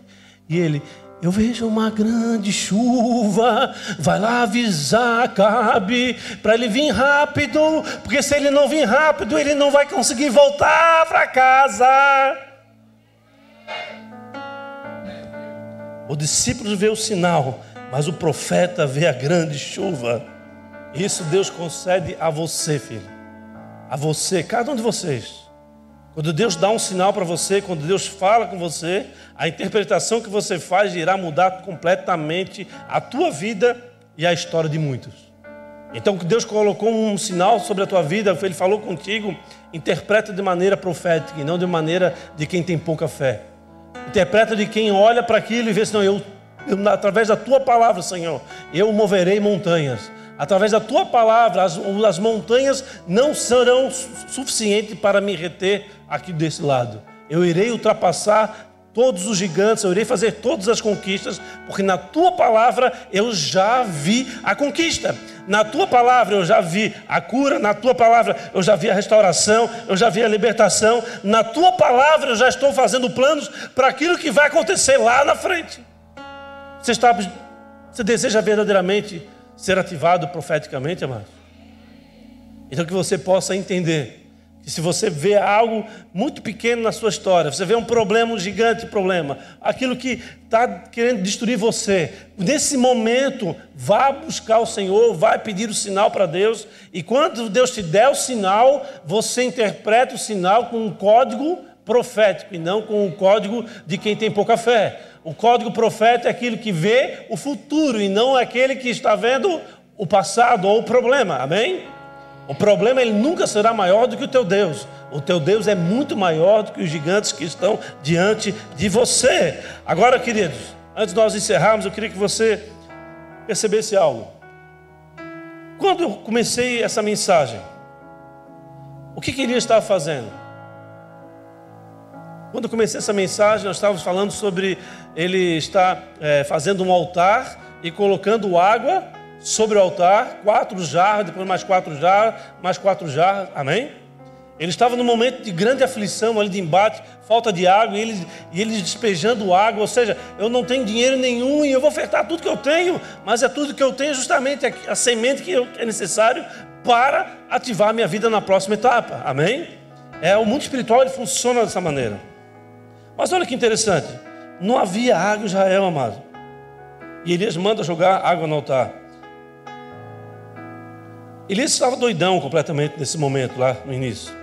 E ele: Eu vejo uma grande chuva. Vai lá avisar Cabe para ele vir rápido, porque se ele não vir rápido, ele não vai conseguir voltar para casa. O discípulo vê o sinal, mas o profeta vê a grande chuva. Isso Deus concede a você, filho a você, cada um de vocês. Quando Deus dá um sinal para você, quando Deus fala com você, a interpretação que você faz irá mudar completamente a tua vida e a história de muitos. Então, que Deus colocou um sinal sobre a tua vida, Ele falou contigo, interpreta de maneira profética e não de maneira de quem tem pouca fé. Interpreta de quem olha para aquilo e vê, Senhor, eu, eu, através da tua palavra, Senhor, eu moverei montanhas. Através da tua palavra, as, as montanhas não serão suficientes para me reter aqui desse lado. Eu irei ultrapassar todos os gigantes, eu irei fazer todas as conquistas, porque na tua palavra eu já vi a conquista. Na tua palavra eu já vi a cura, na tua palavra eu já vi a restauração, eu já vi a libertação, na tua palavra eu já estou fazendo planos para aquilo que vai acontecer lá na frente. Você está você deseja verdadeiramente ser ativado profeticamente, amados. Então que você possa entender que se você vê algo muito pequeno na sua história, você vê um problema, um gigante problema, aquilo que está querendo destruir você, nesse momento, vá buscar o Senhor, vai pedir o sinal para Deus, e quando Deus te der o sinal, você interpreta o sinal com um código profético e não com o código de quem tem pouca fé. O código profeta é aquilo que vê o futuro e não aquele que está vendo o passado ou o problema. Amém? O problema ele nunca será maior do que o teu Deus. O teu Deus é muito maior do que os gigantes que estão diante de você. Agora, queridos, antes de nós encerrarmos, eu queria que você percebesse algo. Quando eu comecei essa mensagem, o que, que Elias estava fazendo? Quando eu comecei essa mensagem, nós estávamos falando sobre ele estar é, fazendo um altar e colocando água sobre o altar, quatro jarras, depois mais quatro jarras, mais quatro jarras, amém? Ele estava num momento de grande aflição ali de embate, falta de água, e ele, e ele despejando água, ou seja, eu não tenho dinheiro nenhum e eu vou ofertar tudo que eu tenho, mas é tudo que eu tenho justamente a, a semente que é necessário para ativar a minha vida na próxima etapa, amém? É, o mundo espiritual ele funciona dessa maneira. Mas olha que interessante. Não havia água em Israel, amado. E Elias manda jogar água no altar. Elias estava doidão completamente nesse momento lá no início.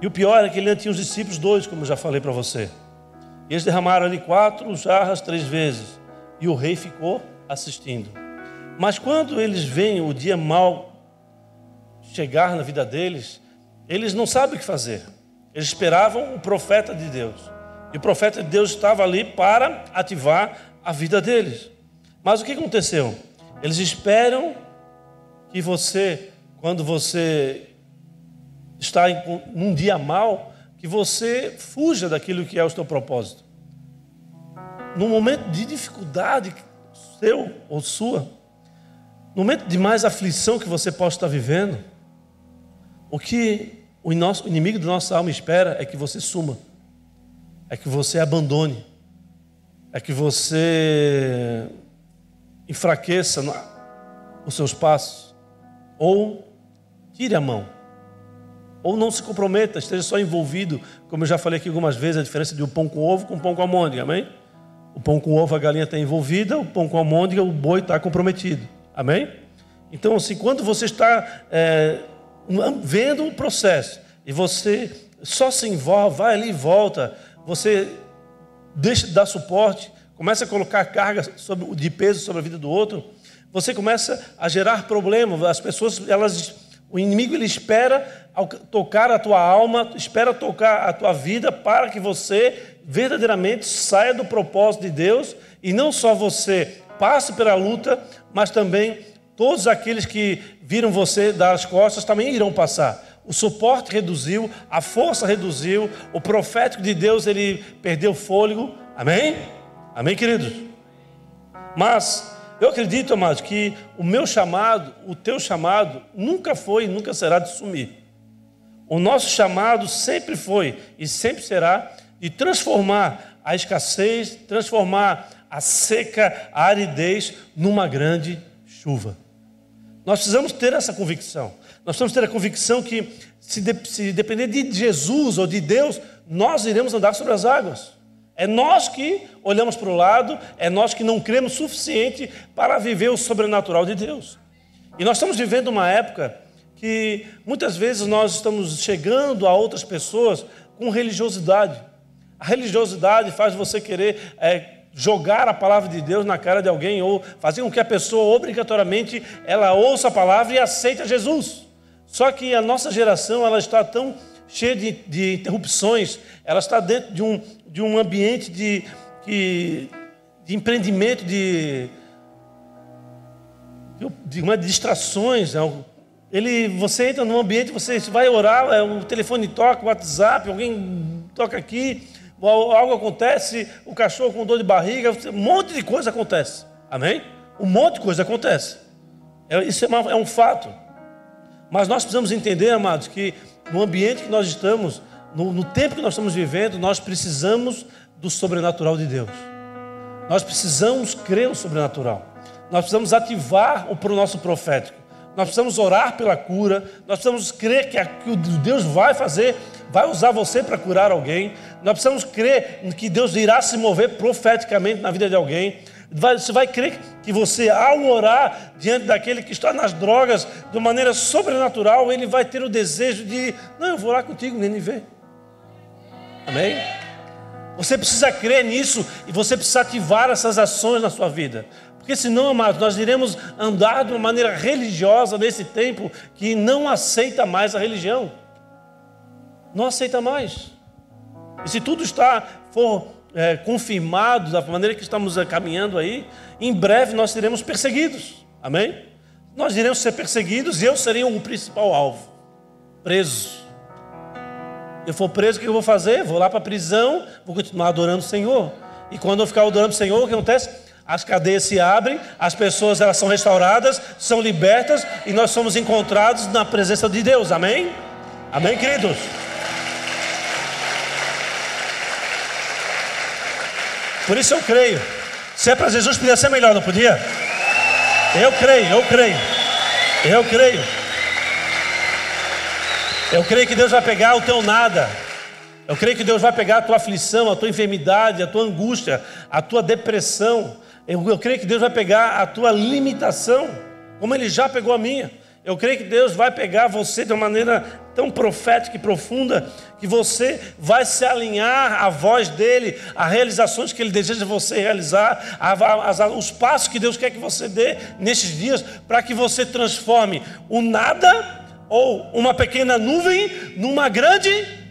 E o pior é que ele tinha os discípulos dois, como já falei para você. Eles derramaram ali quatro jarras três vezes. E o rei ficou assistindo. Mas quando eles veem o dia mal chegar na vida deles, eles não sabem o que fazer. Eles esperavam o profeta de Deus. E o profeta de Deus estava ali para ativar a vida deles. Mas o que aconteceu? Eles esperam que você, quando você está em um dia mal, que você fuja daquilo que é o seu propósito. No momento de dificuldade seu ou sua, no momento de mais aflição que você possa estar vivendo, o que o, nosso, o inimigo da nossa alma espera é que você suma é que você abandone, é que você enfraqueça os seus passos, ou tire a mão. Ou não se comprometa, esteja só envolvido, como eu já falei aqui algumas vezes, a diferença de um pão com ovo com um pão com almôndega, amém? O pão com ovo a galinha está envolvida, o pão com almôndega o boi está comprometido, amém? Então, assim, quando você está é, vendo o processo e você só se envolve, vai ali e volta, você deixa de dar suporte, começa a colocar carga sobre, de peso sobre a vida do outro, você começa a gerar problemas. As pessoas, elas, o inimigo ele espera tocar a tua alma, espera tocar a tua vida para que você verdadeiramente saia do propósito de Deus e não só você passe pela luta, mas também todos aqueles que viram você dar as costas também irão passar. O suporte reduziu, a força reduziu, o profético de Deus ele perdeu fôlego. Amém? Amém, queridos? Mas eu acredito, amados, que o meu chamado, o teu chamado, nunca foi e nunca será de sumir. O nosso chamado sempre foi e sempre será de transformar a escassez, transformar a seca, a aridez, numa grande chuva. Nós precisamos ter essa convicção. Nós precisamos ter a convicção que, se, de, se depender de Jesus ou de Deus, nós iremos andar sobre as águas. É nós que olhamos para o lado, é nós que não cremos suficiente para viver o sobrenatural de Deus. E nós estamos vivendo uma época que muitas vezes nós estamos chegando a outras pessoas com religiosidade. A religiosidade faz você querer é, jogar a palavra de Deus na cara de alguém ou fazer com que a pessoa obrigatoriamente ela ouça a palavra e aceite Jesus. Só que a nossa geração ela está tão cheia de, de interrupções, ela está dentro de um, de um ambiente de, de, de empreendimento, de, de uma distrações. Né? Ele, você entra num ambiente, você vai orar, é, o telefone toca, o WhatsApp, alguém toca aqui, algo acontece, o cachorro com dor de barriga, um monte de coisa acontece. Amém? Um monte de coisa acontece. É, isso é, uma, é um fato. Mas nós precisamos entender, amados, que no ambiente que nós estamos, no, no tempo que nós estamos vivendo, nós precisamos do sobrenatural de Deus. Nós precisamos crer no sobrenatural. Nós precisamos ativar o pro nosso profético. Nós precisamos orar pela cura. Nós precisamos crer que, a, que Deus vai fazer, vai usar você para curar alguém. Nós precisamos crer que Deus irá se mover profeticamente na vida de alguém. Você vai crer que você, ao orar diante daquele que está nas drogas de maneira sobrenatural, ele vai ter o desejo de, não, eu vou lá contigo, ver. Amém? Você precisa crer nisso e você precisa ativar essas ações na sua vida. Porque senão, amados, nós iremos andar de uma maneira religiosa nesse tempo que não aceita mais a religião. Não aceita mais. E se tudo está for é, confirmado da maneira que estamos caminhando aí, em breve nós seremos perseguidos. Amém? Nós iremos ser perseguidos e eu serei o principal alvo. Preso. Eu for preso, o que eu vou fazer? Vou lá para a prisão, vou continuar adorando o Senhor. E quando eu ficar adorando o Senhor, o que acontece? As cadeias se abrem, as pessoas elas são restauradas, são libertas e nós somos encontrados na presença de Deus. Amém? Amém, queridos? Por isso eu creio. Se é para Jesus, podia ser melhor, não podia? Eu creio, eu creio. Eu creio. Eu creio que Deus vai pegar o teu nada. Eu creio que Deus vai pegar a tua aflição, a tua enfermidade, a tua angústia, a tua depressão. Eu, eu creio que Deus vai pegar a tua limitação, como Ele já pegou a minha. Eu creio que Deus vai pegar você de uma maneira tão profética e profunda que você vai se alinhar à voz dele, às realizações que ele deseja você realizar, os passos que Deus quer que você dê nestes dias, para que você transforme o nada ou uma pequena nuvem numa grande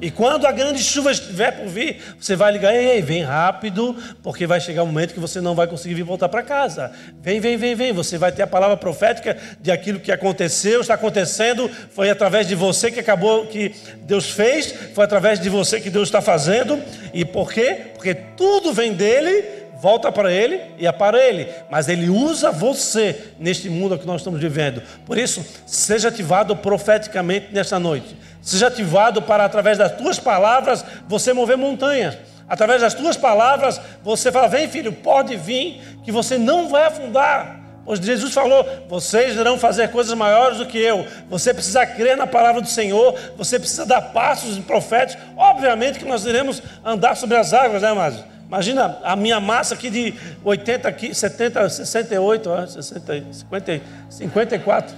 e quando a grande chuva estiver por vir, você vai ligar, ei, vem rápido, porque vai chegar um momento que você não vai conseguir vir voltar para casa. Vem, vem, vem, vem. Você vai ter a palavra profética de aquilo que aconteceu, está acontecendo, foi através de você que acabou, que Deus fez, foi através de você que Deus está fazendo. E por quê? Porque tudo vem dele, volta para ele e é para ele. Mas ele usa você neste mundo que nós estamos vivendo. Por isso, seja ativado profeticamente nesta noite seja ativado para, através das tuas palavras, você mover montanhas. Através das tuas palavras, você fala: vem filho, pode vir, que você não vai afundar. Pois Jesus falou: vocês irão fazer coisas maiores do que eu. Você precisa crer na palavra do Senhor, você precisa dar passos proféticos. Obviamente que nós iremos andar sobre as águas, né, Márcio? Imagina a minha massa aqui de 80, 70, 68, 60, 50, 54.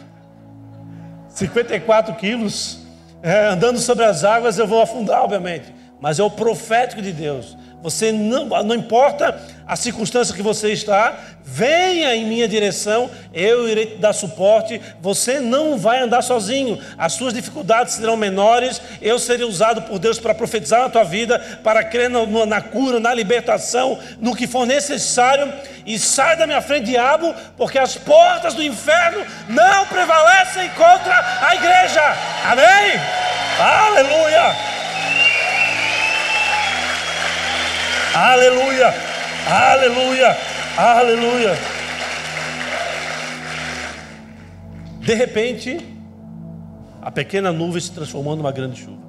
54 quilos. É, andando sobre as águas, eu vou afundar, obviamente. Mas é o profético de Deus. Você não, não importa a circunstância que você está, venha em minha direção, eu irei te dar suporte. Você não vai andar sozinho, as suas dificuldades serão menores. Eu serei usado por Deus para profetizar na tua vida, para crer na, na cura, na libertação, no que for necessário. E sai da minha frente, diabo, porque as portas do inferno não prevalecem contra a igreja. Amém? Aleluia! Aleluia! Aleluia! Aleluia! De repente, a pequena nuvem se transformou numa grande chuva.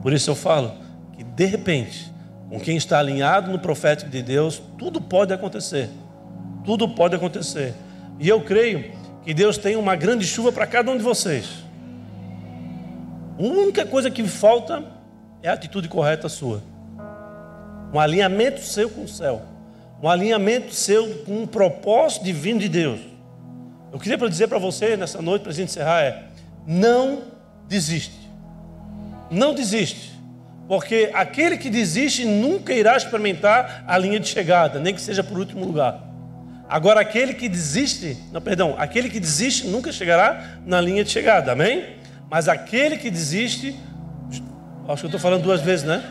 Por isso eu falo que de repente, com quem está alinhado no profético de Deus, tudo pode acontecer. Tudo pode acontecer. E eu creio que Deus tem uma grande chuva para cada um de vocês. A única coisa que falta é a atitude correta sua um alinhamento seu com o céu, um alinhamento seu com um propósito divino de Deus. Eu queria dizer para você nessa noite, para a gente encerrar, é: não desiste. Não desiste. Porque aquele que desiste nunca irá experimentar a linha de chegada, nem que seja por último lugar. Agora, aquele que desiste, não, perdão, aquele que desiste nunca chegará na linha de chegada, amém? Mas aquele que desiste, acho que eu estou falando duas vezes, né?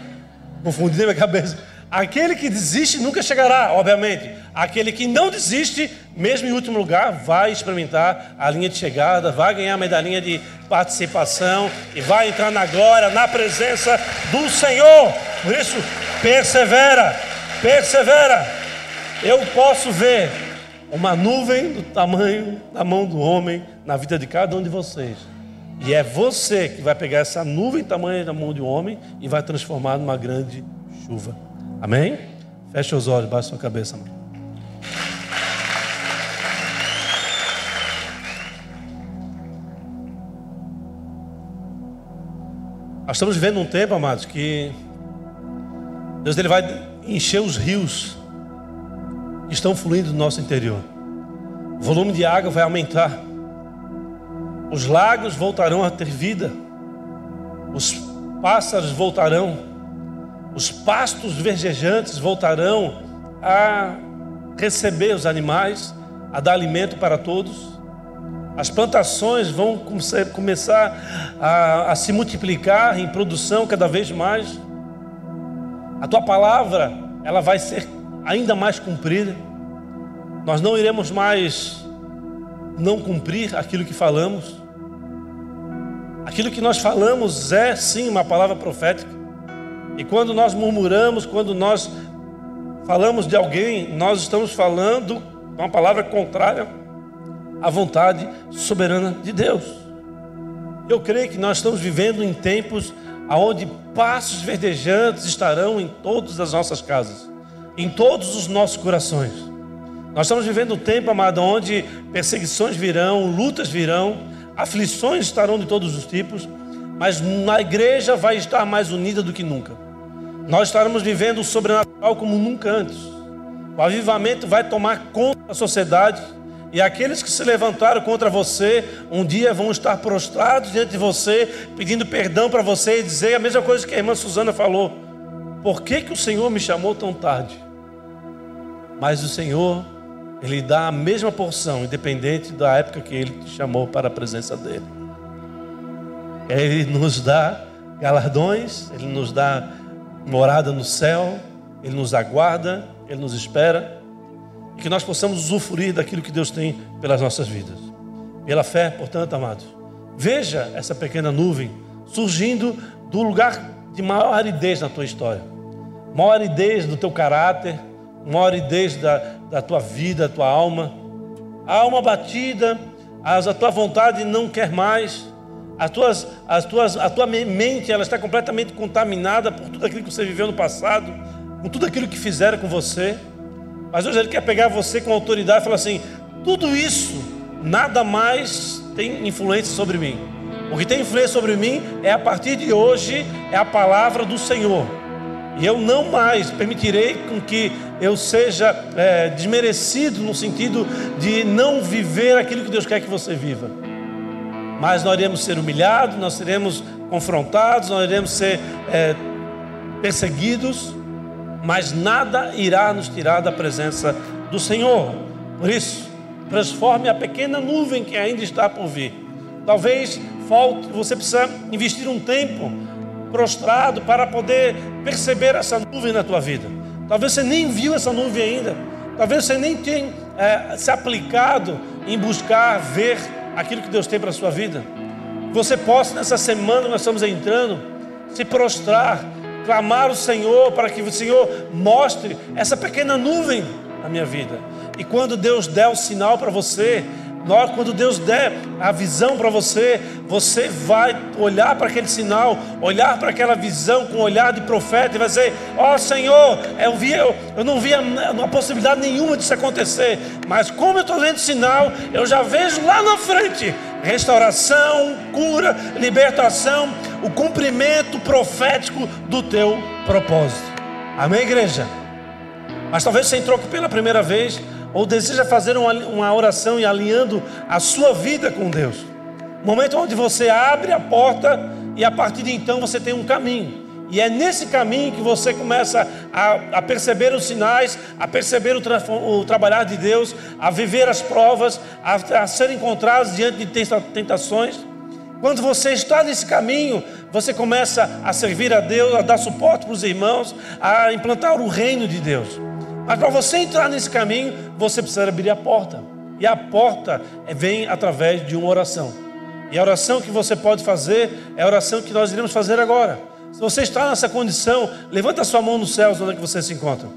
Confundi minha cabeça. Aquele que desiste nunca chegará, obviamente. Aquele que não desiste, mesmo em último lugar, vai experimentar a linha de chegada, vai ganhar a medalhinha de participação e vai entrar na glória, na presença do Senhor. Por isso, persevera, persevera. Eu posso ver uma nuvem do tamanho da mão do homem na vida de cada um de vocês. E é você que vai pegar essa nuvem tamanho da mão de um homem e vai transformar numa grande chuva. Amém? Feche os olhos, baixe sua cabeça. Nós estamos vivendo um tempo, amados, que Deus ele vai encher os rios que estão fluindo do nosso interior. O volume de água vai aumentar. Os lagos voltarão a ter vida. Os pássaros voltarão os pastos verdejantes voltarão a receber os animais, a dar alimento para todos. As plantações vão começar a, a, se multiplicar em produção cada vez mais. A tua palavra, ela vai ser ainda mais cumprida. Nós não iremos mais não cumprir aquilo que falamos. Aquilo que nós falamos é sim uma palavra profética. E quando nós murmuramos, quando nós falamos de alguém, nós estamos falando uma palavra contrária à vontade soberana de Deus. Eu creio que nós estamos vivendo em tempos onde passos verdejantes estarão em todas as nossas casas, em todos os nossos corações. Nós estamos vivendo um tempo, amado, onde perseguições virão, lutas virão, aflições estarão de todos os tipos, mas a igreja vai estar mais unida do que nunca. Nós estaremos vivendo o sobrenatural como nunca antes. O avivamento vai tomar conta da sociedade. E aqueles que se levantaram contra você, um dia vão estar prostrados diante de você, pedindo perdão para você e dizer a mesma coisa que a irmã Suzana falou: Por que, que o Senhor me chamou tão tarde? Mas o Senhor, Ele dá a mesma porção, independente da época que Ele te chamou para a presença dEle. Ele nos dá galardões, Ele nos dá morada no céu, Ele nos aguarda, Ele nos espera, e que nós possamos usufruir daquilo que Deus tem pelas nossas vidas. Pela fé, portanto, amados, veja essa pequena nuvem surgindo do lugar de maior aridez na tua história, maior aridez do teu caráter, maior aridez da, da tua vida, da tua alma. A alma batida, a tua vontade não quer mais, as tuas, as tuas, a tua mente ela está completamente contaminada por tudo aquilo que você viveu no passado, com tudo aquilo que fizeram com você. Mas hoje ele quer pegar você com autoridade e falar assim: tudo isso nada mais tem influência sobre mim. O que tem influência sobre mim é a partir de hoje é a palavra do Senhor. E eu não mais permitirei com que eu seja é, desmerecido no sentido de não viver aquilo que Deus quer que você viva. Mas nós iremos ser humilhados, nós seremos confrontados, nós iremos ser é, perseguidos, mas nada irá nos tirar da presença do Senhor. Por isso, transforme a pequena nuvem que ainda está por vir. Talvez falte, você precisa investir um tempo prostrado para poder perceber essa nuvem na tua vida. Talvez você nem viu essa nuvem ainda. Talvez você nem tenha é, se aplicado em buscar ver aquilo que Deus tem para a sua vida. Você possa, nessa semana que nós estamos entrando, se prostrar, clamar o Senhor para que o Senhor mostre essa pequena nuvem na minha vida. E quando Deus der o sinal para você, quando Deus der a visão para você, você vai olhar para aquele sinal, olhar para aquela visão com um olhar de profeta e vai dizer: Ó oh, Senhor, eu, vi, eu, eu não via uma possibilidade nenhuma disso acontecer, mas como eu estou vendo sinal, eu já vejo lá na frente restauração, cura, libertação, o cumprimento profético do teu propósito. Amém, igreja? Mas talvez você entrou aqui pela primeira vez ou deseja fazer uma, uma oração e alinhando a sua vida com Deus. Momento onde você abre a porta e a partir de então você tem um caminho. E é nesse caminho que você começa a, a perceber os sinais, a perceber o, tra o, trabalhar de Deus, a viver as provas, a, a ser encontrados diante de tentações. Quando você está nesse caminho, você começa a servir a Deus, a dar suporte para os irmãos, a implantar o reino de Deus. Mas para você entrar nesse caminho, você precisa abrir a porta. E a porta vem através de uma oração. E a oração que você pode fazer é a oração que nós iremos fazer agora. Se você está nessa condição, levanta a sua mão nos céus onde é que você se encontra.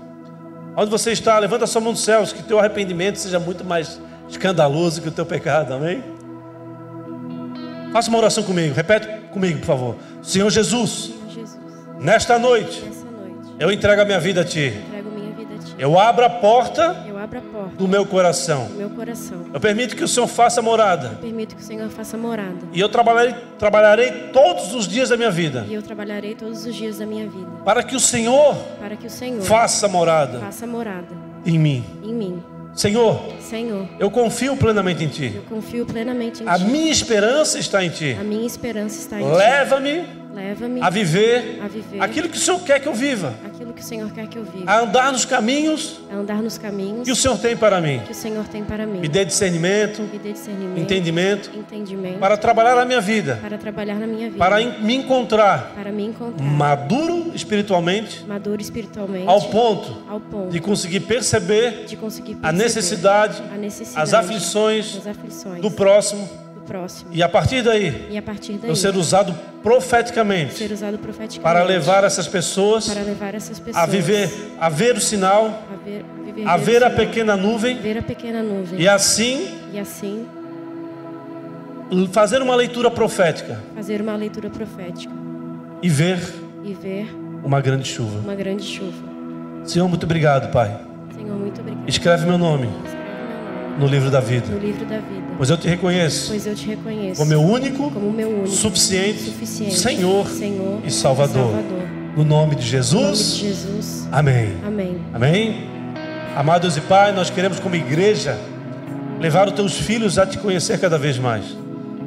Onde você está, levanta a sua mão nos céus, que teu arrependimento seja muito mais escandaloso que o teu pecado, amém? Faça uma oração comigo, repete comigo, por favor. Senhor Jesus, Jesus nesta, noite, nesta noite, eu entrego a minha vida a Ti. Eu abro a porta, eu abro a porta do meu coração. Do meu coração. Eu permito que o Senhor faça morada. Eu permito que o Senhor faça morada. E eu trabalharei, trabalharei todos os dias da minha vida. E eu trabalharei todos os dias da minha vida. Para que o Senhor, para que o Senhor faça morada. Faça morada em mim. Em mim. Senhor, Senhor, eu confio plenamente em Ti. Eu confio plenamente em a Ti. A minha esperança está em Ti. A minha esperança está em Ti. Leva-me Leva-me a viver, a viver aquilo que o Senhor quer que eu viva. Aquilo que o Senhor quer que eu viva. A andar nos caminhos, a andar nos caminhos que o Senhor tem para mim. Que o Senhor tem para mim. Me dê discernimento, me dê discernimento entendimento, entendimento para trabalhar na minha vida. Para trabalhar na minha vida. Para me encontrar. Para me encontrar. Maduro espiritualmente. Maduro espiritualmente. Ao ponto, ao ponto de conseguir perceber, de conseguir perceber a, necessidade, a necessidade, as aflições, as aflições do próximo próximo. E a partir daí, a partir daí eu ser usado profeticamente, ser usado profeticamente para levar essas pessoas, para levar essas pessoas a viver, a ver o sinal, a ver, viver, a ver, a pequena nuvem, ver a pequena nuvem, e assim, e assim fazer uma leitura profética, fazer uma leitura profética e ver, e ver uma grande chuva, uma grande chuva. Senhor, muito obrigado, Pai. Senhor, muito obrigado. Escreve meu nome. No livro da vida. No livro da vida. Pois eu te reconheço. Pois eu te reconheço. Como meu único, como meu único suficiente, suficiente Senhor, Senhor e Salvador. Salvador. No nome de Jesus. No nome de Jesus. Amém. Amém. Amém. Amados e Pai, nós queremos como igreja levar os teus filhos a te conhecer cada vez mais.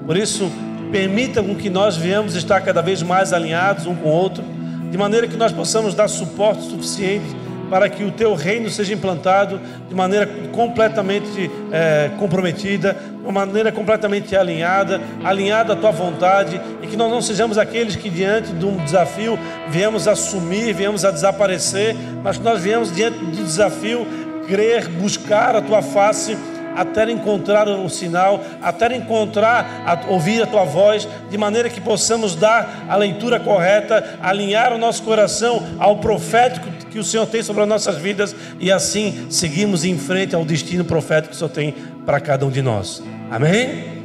Por isso, permita com que nós venhamos estar cada vez mais alinhados um com o outro, de maneira que nós possamos dar suporte suficiente para que o teu reino seja implantado de maneira completamente é, comprometida, de uma maneira completamente alinhada, alinhada à tua vontade, e que nós não sejamos aqueles que diante de um desafio viemos assumir, viemos a desaparecer, mas que nós viemos diante do desafio crer, buscar a tua face até encontrar o sinal, até encontrar, a, ouvir a tua voz, de maneira que possamos dar a leitura correta, alinhar o nosso coração ao profético que o Senhor tem sobre as nossas vidas e assim seguimos em frente ao destino profético que o Senhor tem para cada um de nós. Amém?